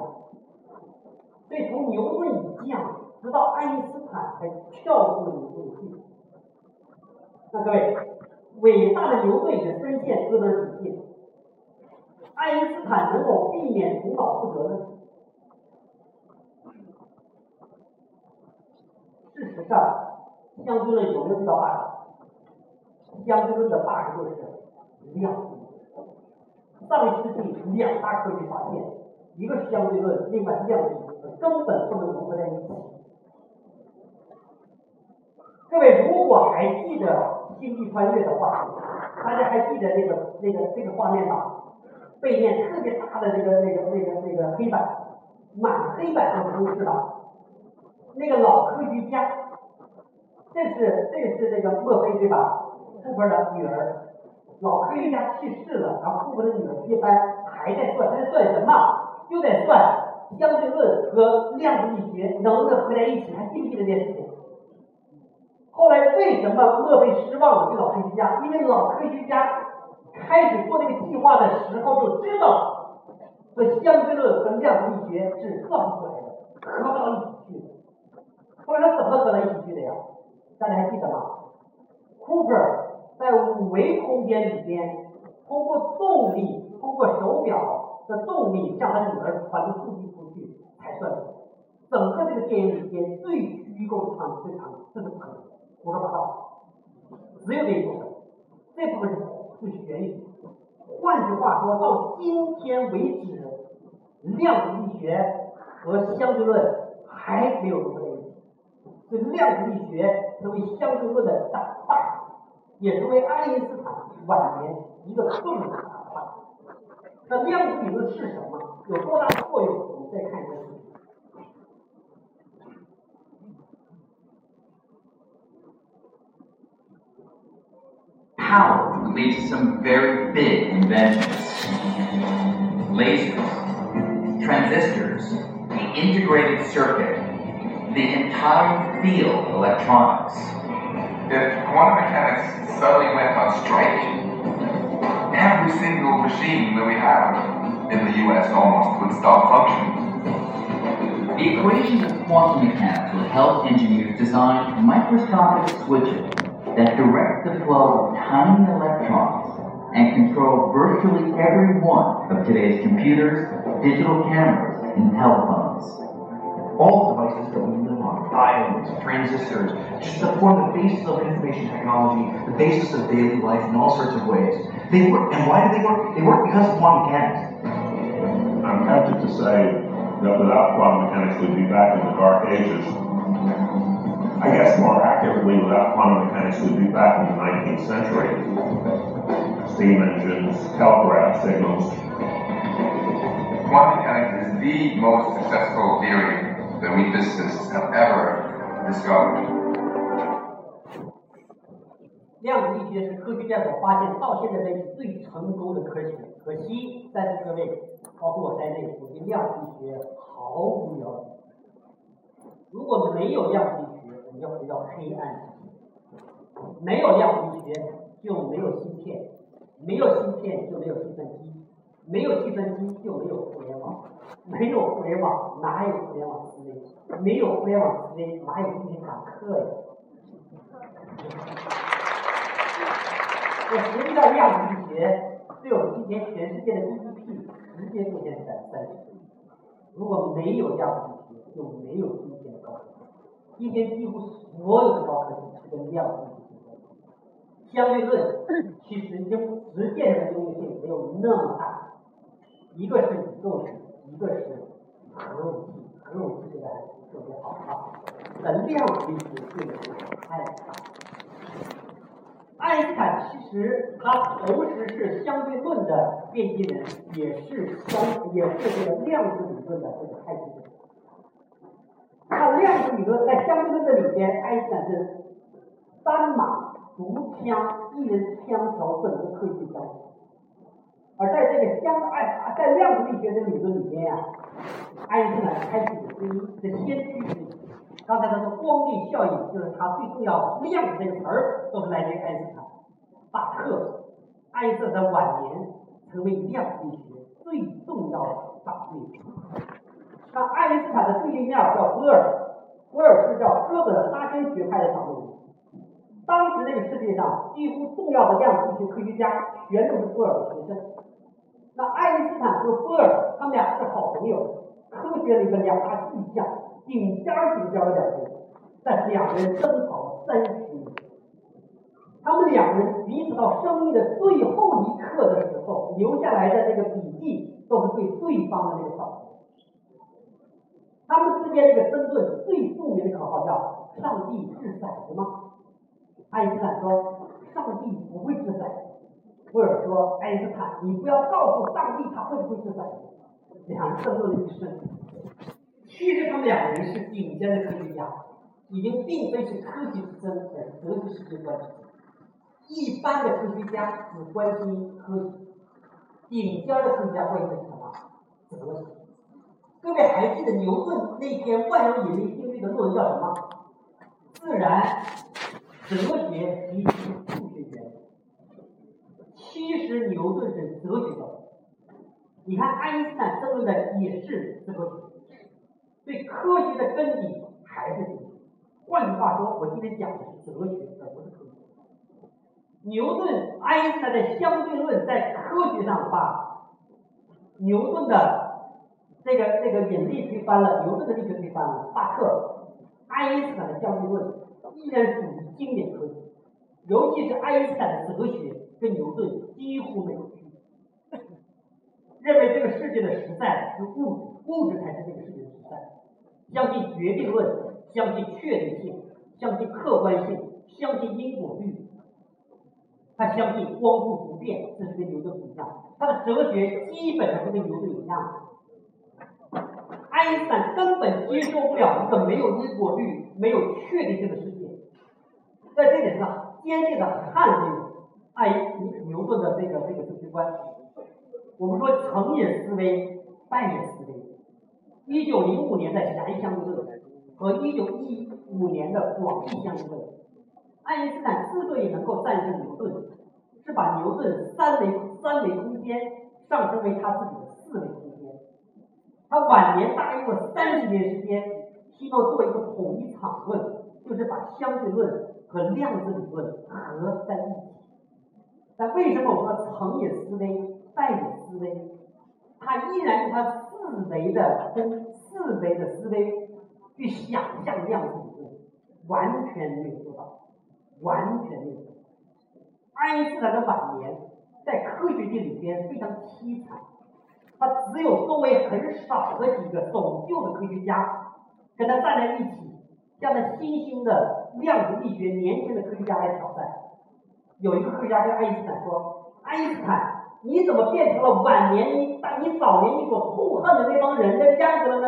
所以从牛顿以降，直到爱因斯坦才跳出了牛顿系统。那各位，伟大的牛顿也深陷哥德尔体系。爱因斯坦能否避免重蹈覆辙呢？事实上，相对论有没有遇到 bug？相对论的 bug 就是量子。上个世纪两大科学发现，一个是相对论，另外是量子根本不能融合在一起。各位如果还记得星际穿越的话，大家还记得那个那个这个画面吗？背面特别大的那个、那个、那个、那个黑板，满黑板都是公式了。那个老科学家，这是这是那个墨菲对吧？库珀的女儿。老科学家去世了，然后库珀的女儿接班，还在算，在算什么？就在算相对论和量子力学能不能合在一起？还记不记得这件事情？后来为什么墨菲失望了？对老科学家，因为老科学家。开始做这个计划的时候就知道，这相对论和量子力学是合不出来的，合不到一起去的。后来他怎么合到一起去的呀？大家还记得吗？Cooper 在五维空间里边，通过动力，通过手表的动力向他女儿传递数据出去才算。整个这个电影里边最虚构的场景最长，这是不可能，胡说八道，只有这一部分，这部分是。是玄学。换句话说，到今天为止，量子力学和相对论还没有融合在一起。这量子力学成为相对论的胆大，也成为爱因斯坦晚年一个重大的胆大。那量子理论是什么？有多大作用？我们再看一下。power leads to some very big inventions. Lasers, transistors, the integrated circuit, the entire field of electronics. If quantum mechanics suddenly went on strike, every single machine that we have in the US almost would stop functioning. The equations of quantum mechanics will help engineers design microscopic switches that direct the flow of tiny electrons and control virtually every one of today's computers, digital cameras, and telephones. All devices that we live on, diodes, transistors, just to form the basis of information technology, the basis of daily life in all sorts of ways. They work, and why do they work? They work because of quantum mechanics. I'm tempted to say that without quantum mechanics we'd be back in the dark ages. I guess more accurately, without quantum mechanics we'd be back in the 19th century. Steam engines, telegraph signals. Quantum mechanics is the most successful theory that we physicists have ever discovered. 量子力学是科学家所发现到现在为止最成功的科学。可惜，在座各位，包括我在内，我对量子力学毫无了解。如果没有量子力学，我们就回到黑暗；没有量子力学，就没有芯片；没有芯片，就没有计算机；没有计算机，就没有互联网；没有互联网，哪有互联网思维？没有互联网思维，哪有今天坦克呀？我实际上量子力学对我们今天全世界的 GDP 直接贡献在三十亿。如果没有量子力学，就没有今天的高科技。今天几乎所有的高科技是跟量子力学相关。相对论其实应实践的应用性没有那么大，一个是宇宙，一个是核武器，核武器这个特别好啊。但量子力学这个太大。爱因斯坦其实他同时是相对论的奠基人，也是相也是这个量子理论的这个开启者。那量子理论在相对论的里边，爱因斯坦是单马独枪，一人枪挑整个科学相而在这个相爱在量子力学的理论里面呀、爱因斯坦开启者之一，是先驱之一。刚才他说光电效应就是他最重要的量子这个词儿都是来自于爱因斯坦。巴特，爱因斯坦晚年成为量子力学最重要的反对者。那爱因斯坦的对立面叫波尔，波尔是叫哥本哈根学派的掌门人。当时那个世界上几乎重要的量子力学科学家全都是波尔的学生。那爱因斯坦和波尔他们俩是好朋友，科学里的两大巨匠。顶尖顶尖的两个人，但两个人争吵了三十年。他们两人彼此到生命的最后一刻的时候留下来的这个笔记，都是对对方的那个讨论。他们之间这个争论最著名的口号叫“上帝掷骰子吗？”爱因斯坦说：“上帝不会掷骰子。”威尔说：“爱因斯坦，你不要告诉上帝他会不会掷骰子。”两人争论了一生。其实他们两人是顶尖的科学家，已经并非是科技之争，而是哲学世界观之争。一般的科学家只关心科学，顶尖的科学家关心什么？哲学。各位还记得牛顿那篇万有引力定律的论文叫什么？自然、哲学及数学原理。其实牛顿是哲学家，你看爱因斯坦争论的也是哲学。对科学的根底还是哲学。换句话说，我今天讲的是哲学，而不是科学。牛顿、爱因斯坦的相对论在科学上把牛顿的这个这个引力推翻了，牛顿的力学推翻了。巴克、爱因斯坦的相对论依然属于经典科学，尤其是爱因斯坦的哲学跟牛顿几乎没有区别。认为这个世界的实在是物质，物质才是这个世界的实在。相信决定论，相信确定性，相信客观性，相信因果律。他相信光速不变，这是跟牛顿不一样。他的哲学基本上是跟牛顿一样。爱因斯坦根本接受不了一个没有因果律、没有确定性的世界，在这点上坚定的捍卫爱牛顿的这个这个哲学观。我们说成也思维，败也思维。一九零五年的狭义相对论和一九一五年的广义相对论，爱因斯坦之所以能够战胜牛顿，是把牛顿三维三维空间上升为他自己的四维空间。他晚年大约用三十年时间，希望做一个统一场论，就是把相对论和量子理论合在一起。但为什么我们说成也思维，败也思维？他依然用他四维的跟四维的思维去想象量子理论，完全没有做到，完全没有。爱因斯坦的晚年在科学界里边非常凄惨，他只有周围很少的几个守旧的科学家跟他站在一起，向那新兴的量子力学年轻的科学家来挑战。有一个科学家跟爱因斯坦说：“爱因斯坦，你怎么变成了晚年你但你早年你所痛恨的那帮人的样子了呢？”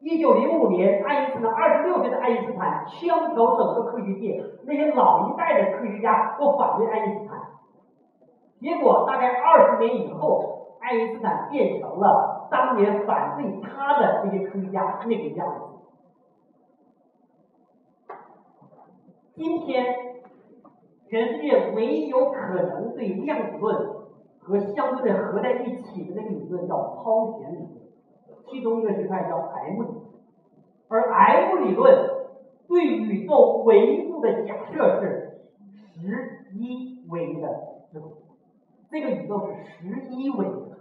一九零五年，爱因斯坦二十六岁的爱因斯坦枪挑整个科学界，那些老一代的科学家都反对爱因斯坦。结果大概二十年以后，爱因斯坦变成了当年反对他的那些科学家那个样子。今天。全世界唯一有可能对量子论和相对论合在一起的那个理论叫超弦理论，其中一个学派叫 M 理论，而 M 理论对宇宙维度的假设是十一维的时候，这个宇宙是十一维的。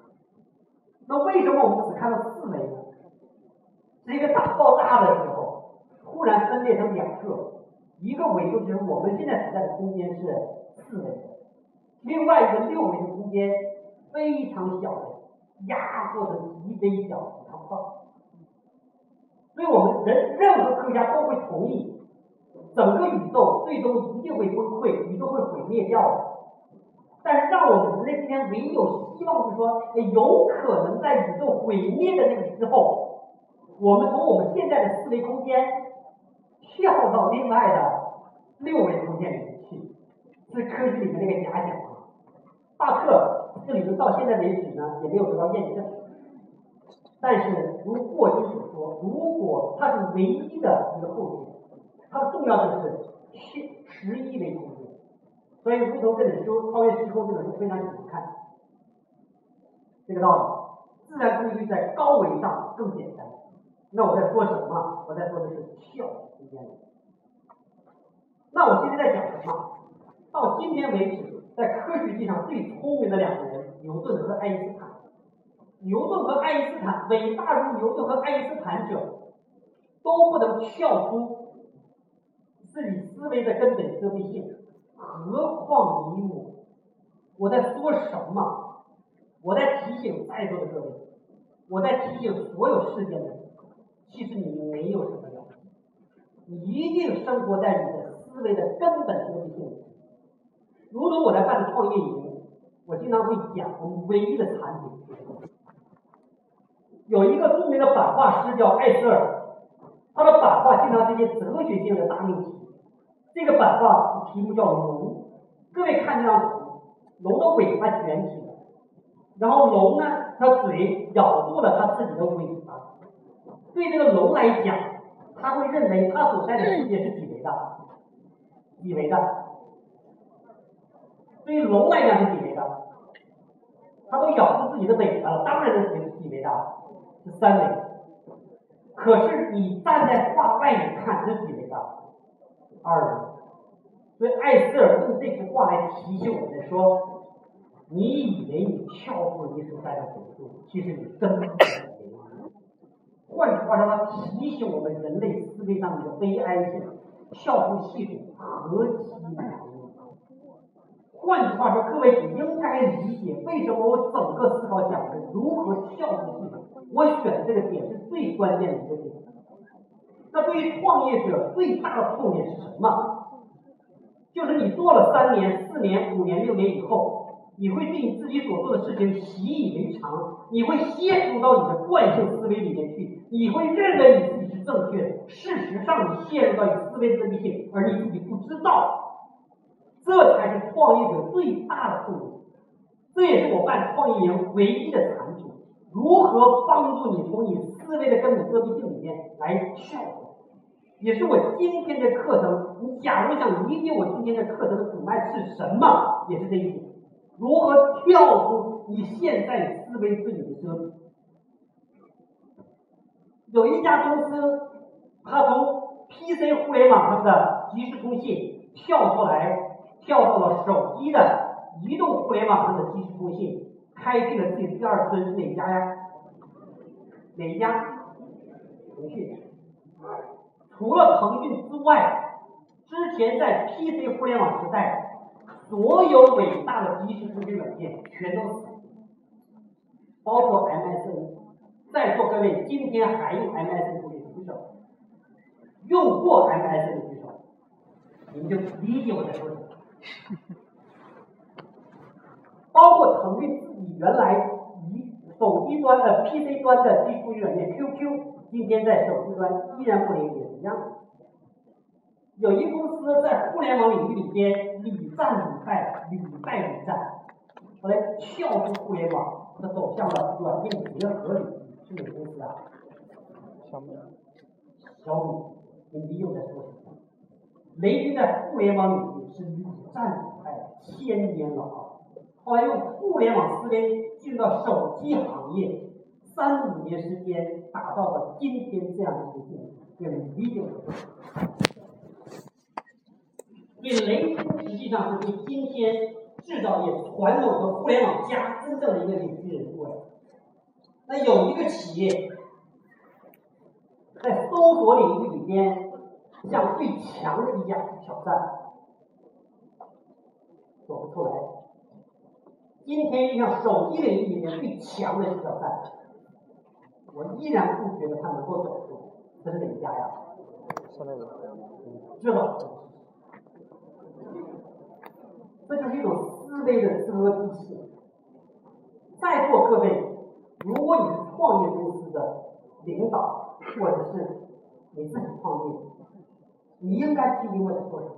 那为什么我们只看到四维呢？是一个大爆炸的时候，突然分裂成两个。一个维度就是我们现在所在的空间是四维的，另外一个六维的空间非常小的，压缩成极微小，看不到。所以我们人任何科学家都会同意，整个宇宙最终一定会崩溃，宇宙会毁灭掉的。但是让我们人类今天唯一有希望，就是说，有可能在宇宙毁灭的那个时候，我们从我们现在的四维空间。跳到另外的六维空间里面去，是科学里面那个假想啊。大特这理论到现在为止呢，也没有得到验证。但是如霍金所说，如果它是唯一的一个后续，它重要的是七十一维空间。所以，如同这本书《超越时空》这本书非常喜欢看这个道理。自然规律在高维上更简。那我在说什么？我在说的是跳空间。那我今天在讲什么？到今天为止，在科学界上最聪明的两个人，牛顿和爱因斯坦。牛顿和爱因斯坦，伟大如牛顿和爱因斯坦者，都不能跳出自己思维的根本遮蔽性，何况你我？我在说什么？我在提醒在座的各位，我在提醒所有世间的人。其实你没有什么了你一定生活在你的思维的根本逻辑里。如果我在办创业营，我经常会讲我们唯一的产品？有一个著名的版画师叫艾瑟尔，他的版画经常是一些哲学性的大命题。这个版画题目叫龙，各位看这张图，龙的尾巴卷起来，然后龙呢，它嘴咬住了它自己的尾巴。对这个龙来讲，他会认为他所在的世界是几维的？几维的？对于龙来讲是几维的？它都咬住自己的尾巴了，当然是几维的？是三维。可是你站在画外面看是几维的？二维。所以艾斯尔用这幅画来提醒我们说：你以为你跳过了你所在的维度，其实你根本。换句话说，它提醒我们人类思维上的悲哀性，跳出系统何其难！换句话说，各位你应该理解为什么？我整个思考讲的如何跳出系统，我选这个点是最关键的一个点。那对于创业者最大的痛点是什么？就是你做了三年、四年、五年、六年以后。你会对你自己所做的事情习以为常，你会陷入到你的惯性思维里面去，你会认为你自己是正确的。事实上，你陷入到你思维的遮蔽性，而你自己不知道，这才是创业者最大的痛苦。这也是我办创业营唯一的产品：如何帮助你从你思维的根本遮蔽性里面来跳出来，也是我今天的课程。你假如想理解我今天的课程的主脉是什么，也是这一点：如何跳出你现在思维自己的遮蔽。有一家公司，它从 PC 互联网上的即时通信跳出来，跳到了手机的移动互联网上的即时通信，开辟了自己第二春，是哪家呀？哪一家？腾讯。除了腾讯之外，之前在 PC 互联网时代，所有伟大的即时通讯软件全都死，包括 MSN。在座各位今天还用 MSN 的举手，用过 MSN 的举手，你们就理解我在说什么。包括腾讯自己原来以手机端的 PC 端的基础软件 QQ，今天在手机端依然不连接是一样的。有一公司在互联网领域里边屡战屡败，屡败屡战，后来跳出互联网，它走向了软件结合领域。是哪个公司啊？小米。小米，你又在说什么？雷军在互联网领域是屡战屡败，千年老二。后来用互联网思维进入到手机行业，三五年时间打造了今天这样的一个境地，对理解我。所以雷军实际上是对今天制造业传统和互联网加真正的一个领军人物。那有一个企业在搜索领域里边向最强的一家去挑战，走不出来。今天向手机领域里面最强的一挑战，我依然不觉得它能够走出。这是哪家呀？知道。这就是一种思维的遮蔽性。在座各位。如果你是创业公司的领导，或者是你自己创业，你应该听明白我说什么。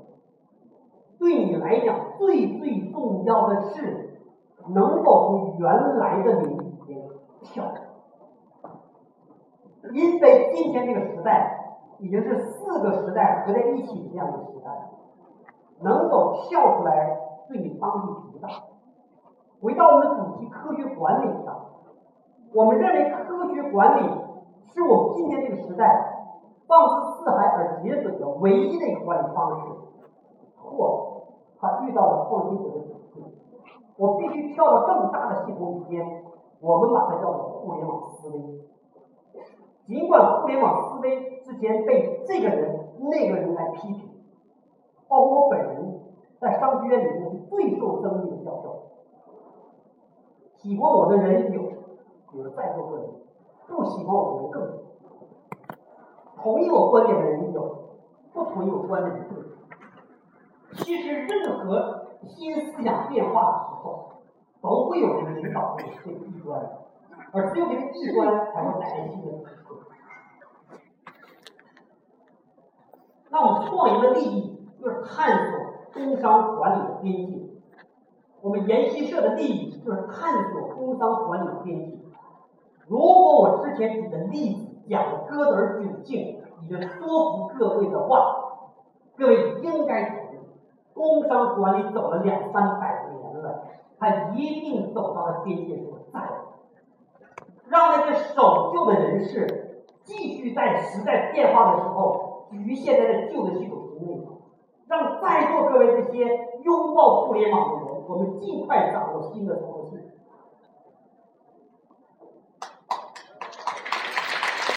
对你来讲，最最重要的是能否从原来的领域里面跳出来。因为今天这个时代已经是四个时代合在一起这样的时代，能否跳出来对你帮助极大。回到我们的主题，科学管理上。我们认为科学管理是我们今天这个时代放之四海而皆准的唯一的一个管理方式。或他遇到了创新者的阻力，我必须跳到更大的系统里边，我们把它叫做互联网思维。尽管互联网思维之前被这个人那个人来批评，包括我本人在商学院里面是最受争议的教授，喜欢我的人有。有在座各位，不喜欢我的人更多，同意我观点的人有，不同意我观点的人更多。其实任何新思想变化的时候，都会有人领导这个异端，而只有这个异端才会带来新的机会。那我们创业的利益就是探索工商管理的边界，我们研习社的利益就是探索工商管理的边界。如果我之前举的例子讲的歌德儿窘境已经说服各位的话，各位应该同意，工商管理走了两三百年了，它一定走到了边界所在，让那些守旧的人士继续在时代变化的时候局限在那旧的系统之内，让在座各位这些拥抱互联网的人，我们尽快掌握新的操作。